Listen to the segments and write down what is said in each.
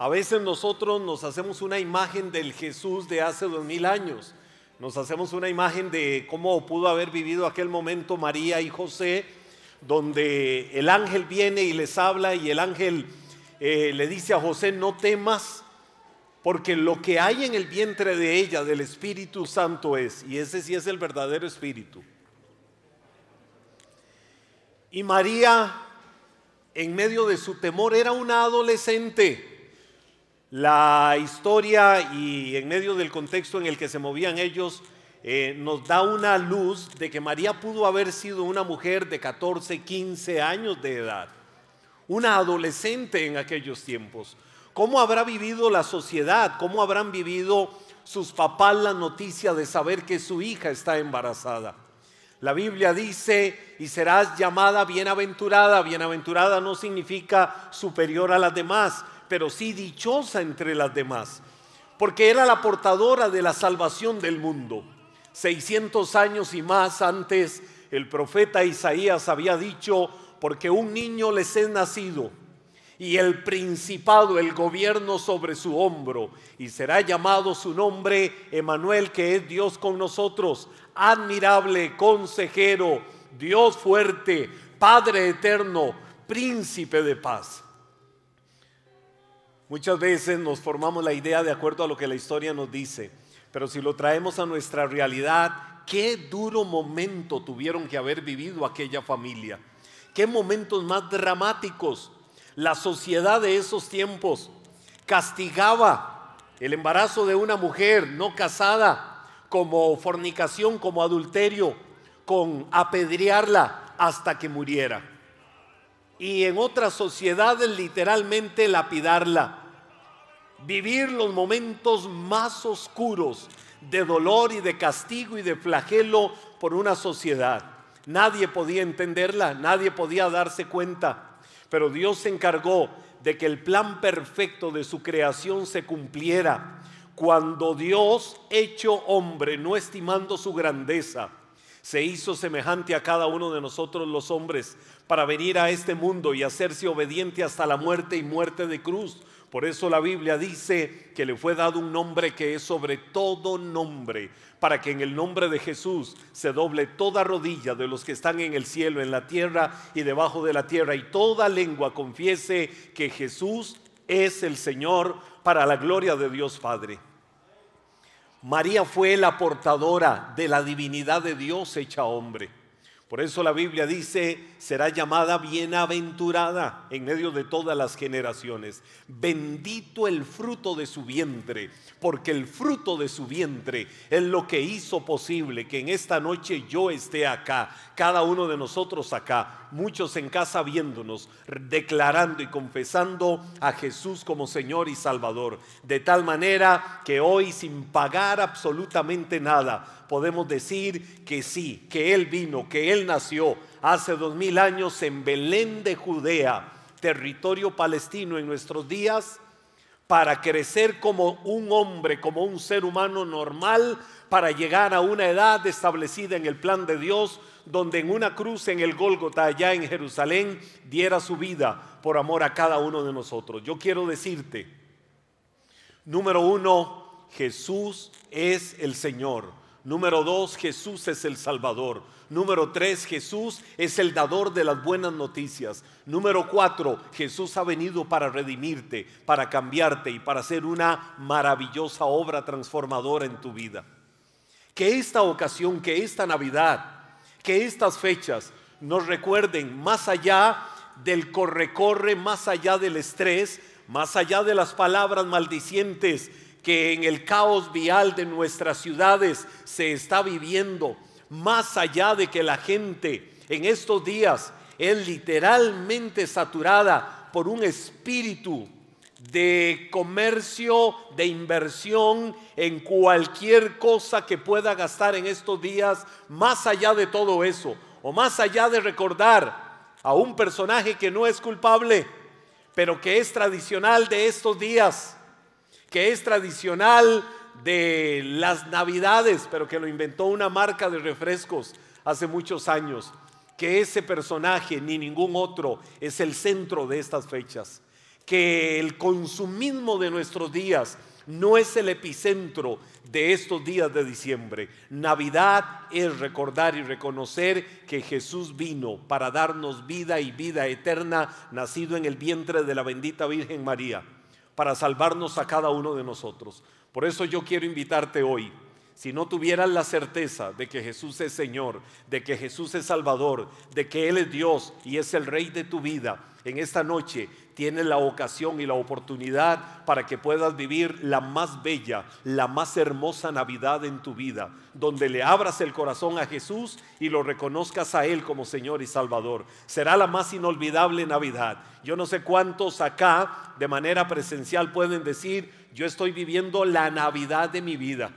A veces nosotros nos hacemos una imagen del Jesús de hace dos mil años. Nos hacemos una imagen de cómo pudo haber vivido aquel momento María y José, donde el ángel viene y les habla y el ángel eh, le dice a José, no temas, porque lo que hay en el vientre de ella, del Espíritu Santo es, y ese sí es el verdadero Espíritu. Y María, en medio de su temor, era una adolescente. La historia y en medio del contexto en el que se movían ellos eh, nos da una luz de que María pudo haber sido una mujer de 14, 15 años de edad, una adolescente en aquellos tiempos. ¿Cómo habrá vivido la sociedad? ¿Cómo habrán vivido sus papás la noticia de saber que su hija está embarazada? La Biblia dice, y serás llamada bienaventurada. Bienaventurada no significa superior a las demás, pero sí dichosa entre las demás, porque era la portadora de la salvación del mundo. 600 años y más antes, el profeta Isaías había dicho, porque un niño les es nacido y el principado, el gobierno sobre su hombro, y será llamado su nombre Emanuel, que es Dios con nosotros, admirable, consejero, Dios fuerte, Padre eterno, príncipe de paz. Muchas veces nos formamos la idea de acuerdo a lo que la historia nos dice, pero si lo traemos a nuestra realidad, qué duro momento tuvieron que haber vivido aquella familia. Qué momentos más dramáticos. La sociedad de esos tiempos castigaba el embarazo de una mujer no casada como fornicación, como adulterio, con apedrearla hasta que muriera. Y en otras sociedades literalmente lapidarla vivir los momentos más oscuros de dolor y de castigo y de flagelo por una sociedad. Nadie podía entenderla, nadie podía darse cuenta, pero Dios se encargó de que el plan perfecto de su creación se cumpliera. Cuando Dios, hecho hombre, no estimando su grandeza, se hizo semejante a cada uno de nosotros los hombres para venir a este mundo y hacerse obediente hasta la muerte y muerte de cruz por eso la Biblia dice que le fue dado un nombre que es sobre todo nombre, para que en el nombre de Jesús se doble toda rodilla de los que están en el cielo, en la tierra y debajo de la tierra, y toda lengua confiese que Jesús es el Señor para la gloria de Dios Padre. María fue la portadora de la divinidad de Dios hecha hombre. Por eso la Biblia dice, será llamada bienaventurada en medio de todas las generaciones. Bendito el fruto de su vientre, porque el fruto de su vientre es lo que hizo posible que en esta noche yo esté acá, cada uno de nosotros acá, muchos en casa viéndonos, declarando y confesando a Jesús como Señor y Salvador. De tal manera que hoy sin pagar absolutamente nada, podemos decir que sí, que Él vino, que Él nació hace dos mil años en Belén de Judea, territorio palestino en nuestros días, para crecer como un hombre, como un ser humano normal, para llegar a una edad establecida en el plan de Dios, donde en una cruz en el Gólgota, allá en Jerusalén, diera su vida por amor a cada uno de nosotros. Yo quiero decirte, número uno, Jesús es el Señor. Número dos, Jesús es el Salvador. Número tres, Jesús es el dador de las buenas noticias. Número cuatro, Jesús ha venido para redimirte, para cambiarte y para hacer una maravillosa obra transformadora en tu vida. Que esta ocasión, que esta Navidad, que estas fechas nos recuerden más allá del corre-corre, más allá del estrés, más allá de las palabras maldicientes que en el caos vial de nuestras ciudades se está viviendo, más allá de que la gente en estos días es literalmente saturada por un espíritu de comercio, de inversión en cualquier cosa que pueda gastar en estos días, más allá de todo eso, o más allá de recordar a un personaje que no es culpable, pero que es tradicional de estos días, que es tradicional de las navidades, pero que lo inventó una marca de refrescos hace muchos años, que ese personaje ni ningún otro es el centro de estas fechas, que el consumismo de nuestros días no es el epicentro de estos días de diciembre. Navidad es recordar y reconocer que Jesús vino para darnos vida y vida eterna, nacido en el vientre de la bendita Virgen María, para salvarnos a cada uno de nosotros. Por eso yo quiero invitarte hoy si no tuvieras la certeza de que Jesús es Señor, de que Jesús es Salvador, de que Él es Dios y es el Rey de tu vida, en esta noche tienes la ocasión y la oportunidad para que puedas vivir la más bella, la más hermosa Navidad en tu vida, donde le abras el corazón a Jesús y lo reconozcas a Él como Señor y Salvador. Será la más inolvidable Navidad. Yo no sé cuántos acá de manera presencial pueden decir, yo estoy viviendo la Navidad de mi vida.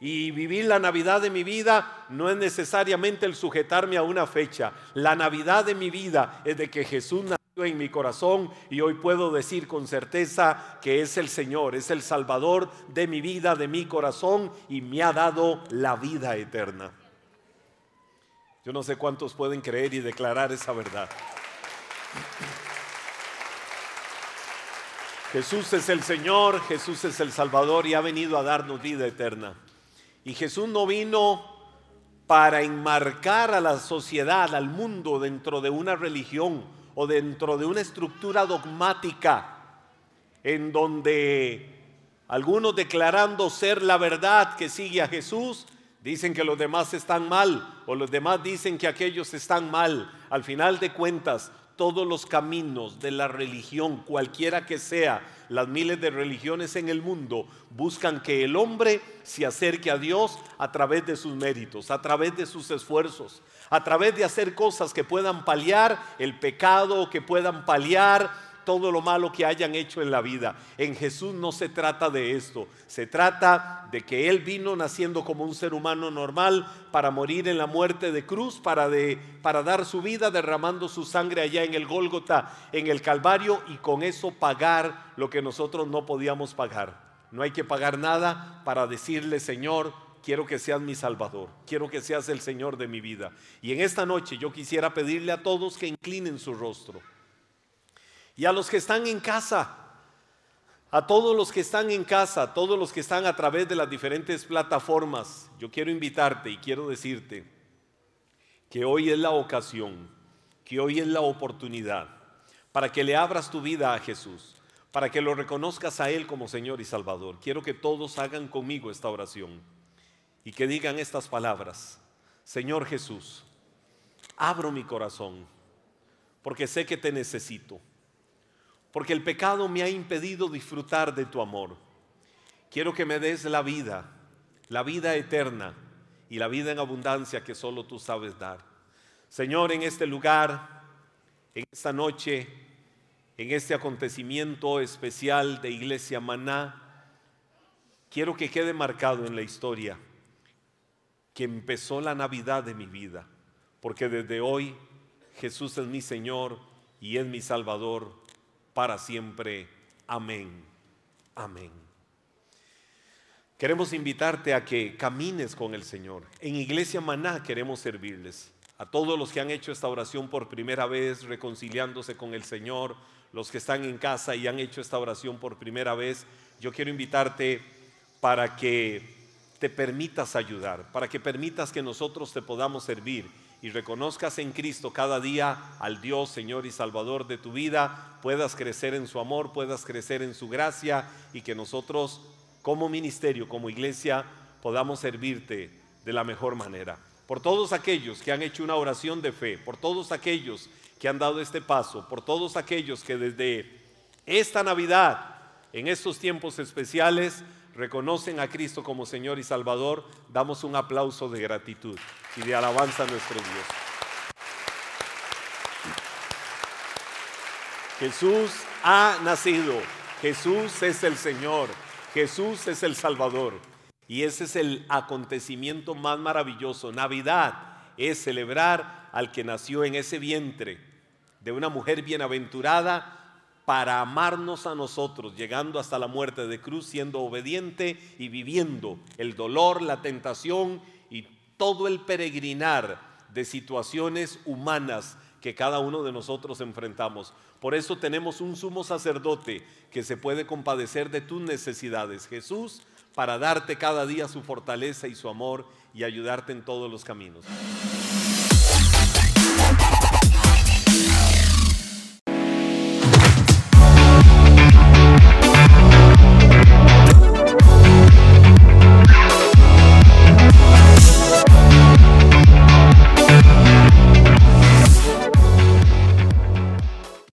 Y vivir la Navidad de mi vida no es necesariamente el sujetarme a una fecha. La Navidad de mi vida es de que Jesús nació en mi corazón y hoy puedo decir con certeza que es el Señor, es el Salvador de mi vida, de mi corazón y me ha dado la vida eterna. Yo no sé cuántos pueden creer y declarar esa verdad. Jesús es el Señor, Jesús es el Salvador y ha venido a darnos vida eterna. Y Jesús no vino para enmarcar a la sociedad, al mundo, dentro de una religión o dentro de una estructura dogmática en donde algunos declarando ser la verdad que sigue a Jesús, dicen que los demás están mal o los demás dicen que aquellos están mal. Al final de cuentas, todos los caminos de la religión, cualquiera que sea, las miles de religiones en el mundo, buscan que el hombre se acerque a Dios a través de sus méritos, a través de sus esfuerzos, a través de hacer cosas que puedan paliar el pecado, que puedan paliar todo lo malo que hayan hecho en la vida. En Jesús no se trata de esto, se trata de que Él vino naciendo como un ser humano normal para morir en la muerte de cruz, para, de, para dar su vida derramando su sangre allá en el Gólgota, en el Calvario, y con eso pagar lo que nosotros no podíamos pagar. No hay que pagar nada para decirle, Señor, quiero que seas mi Salvador, quiero que seas el Señor de mi vida. Y en esta noche yo quisiera pedirle a todos que inclinen su rostro y a los que están en casa, a todos los que están en casa, a todos los que están a través de las diferentes plataformas, yo quiero invitarte y quiero decirte que hoy es la ocasión, que hoy es la oportunidad para que le abras tu vida a Jesús, para que lo reconozcas a Él como Señor y Salvador. Quiero que todos hagan conmigo esta oración y que digan estas palabras. Señor Jesús, abro mi corazón porque sé que te necesito porque el pecado me ha impedido disfrutar de tu amor. Quiero que me des la vida, la vida eterna y la vida en abundancia que solo tú sabes dar. Señor, en este lugar, en esta noche, en este acontecimiento especial de Iglesia Maná, quiero que quede marcado en la historia que empezó la Navidad de mi vida, porque desde hoy Jesús es mi Señor y es mi Salvador para siempre. Amén. Amén. Queremos invitarte a que camines con el Señor. En Iglesia Maná queremos servirles. A todos los que han hecho esta oración por primera vez, reconciliándose con el Señor, los que están en casa y han hecho esta oración por primera vez, yo quiero invitarte para que te permitas ayudar, para que permitas que nosotros te podamos servir y reconozcas en Cristo cada día al Dios, Señor y Salvador de tu vida, puedas crecer en su amor, puedas crecer en su gracia y que nosotros como ministerio, como iglesia, podamos servirte de la mejor manera. Por todos aquellos que han hecho una oración de fe, por todos aquellos que han dado este paso, por todos aquellos que desde esta Navidad, en estos tiempos especiales, reconocen a Cristo como Señor y Salvador, damos un aplauso de gratitud y de alabanza a nuestro Dios. Jesús ha nacido, Jesús es el Señor, Jesús es el Salvador. Y ese es el acontecimiento más maravilloso. Navidad es celebrar al que nació en ese vientre de una mujer bienaventurada para amarnos a nosotros, llegando hasta la muerte de cruz, siendo obediente y viviendo el dolor, la tentación y todo el peregrinar de situaciones humanas que cada uno de nosotros enfrentamos. Por eso tenemos un sumo sacerdote que se puede compadecer de tus necesidades, Jesús, para darte cada día su fortaleza y su amor y ayudarte en todos los caminos.